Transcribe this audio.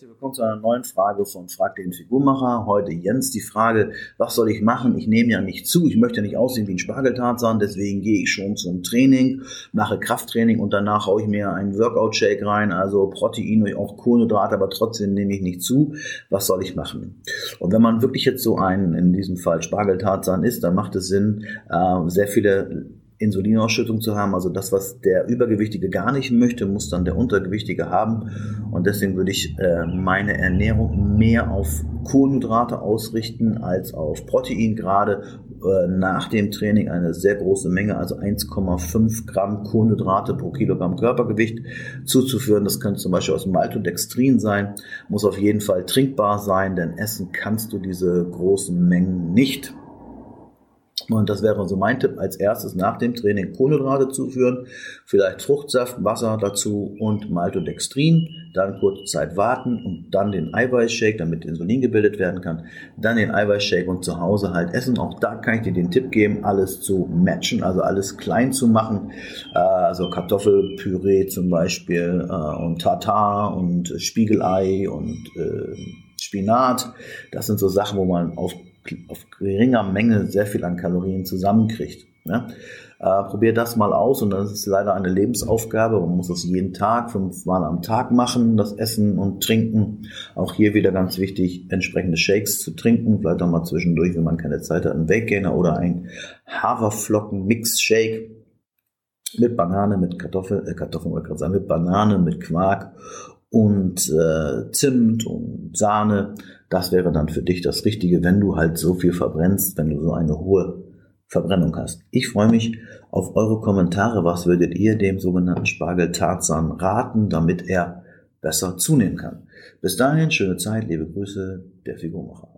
willkommen zu einer neuen Frage von Frag den Figurmacher. Heute Jens die Frage, was soll ich machen? Ich nehme ja nicht zu, ich möchte nicht aussehen wie ein Spargeltarzan, deswegen gehe ich schon zum Training, mache Krafttraining und danach haue ich mir einen Workout-Shake rein, also Protein, auch Kohlenhydrate, aber trotzdem nehme ich nicht zu. Was soll ich machen? Und wenn man wirklich jetzt so einen, in diesem Fall Spargeltarzan ist, dann macht es Sinn, äh, sehr viele Insulinausschüttung zu haben. Also das, was der Übergewichtige gar nicht möchte, muss dann der Untergewichtige haben. Und deswegen würde ich äh, meine Ernährung mehr auf Kohlenhydrate ausrichten als auf Protein. Gerade äh, nach dem Training eine sehr große Menge, also 1,5 Gramm Kohlenhydrate pro Kilogramm Körpergewicht zuzuführen. Das könnte zum Beispiel aus Maltodextrin sein. Muss auf jeden Fall trinkbar sein, denn essen kannst du diese großen Mengen nicht. Und das wäre so mein Tipp, als erstes nach dem Training Kohlenhydrate zuführen, vielleicht Fruchtsaft, Wasser dazu und Maltodextrin, dann kurze Zeit warten und dann den Eiweißshake, damit Insulin gebildet werden kann, dann den Eiweißshake und zu Hause halt essen. Auch da kann ich dir den Tipp geben, alles zu matchen, also alles klein zu machen, äh, also Kartoffelpüree zum Beispiel äh, und Tartar und Spiegelei und äh, Spinat. Das sind so Sachen, wo man auf auf geringer Menge sehr viel an Kalorien zusammenkriegt. Ne? Äh, probier das mal aus und das ist leider eine Lebensaufgabe. Man muss das jeden Tag, fünfmal am Tag machen, das Essen und Trinken. Auch hier wieder ganz wichtig, entsprechende Shakes zu trinken. Vielleicht auch mal zwischendurch, wenn man keine Zeit hat, einen Weiggainer oder ein Haferflocken-Mix-Shake mit Banane, mit Kartoffel, äh, Kartoffeln, wollte gerade sagen, mit Banane, mit Quark und äh, Zimt und Sahne. Das wäre dann für dich das Richtige, wenn du halt so viel verbrennst, wenn du so eine hohe Verbrennung hast. Ich freue mich auf eure Kommentare. Was würdet ihr dem sogenannten Spargel Tarzan raten, damit er besser zunehmen kann? Bis dahin, schöne Zeit, liebe Grüße, der Figurmacher.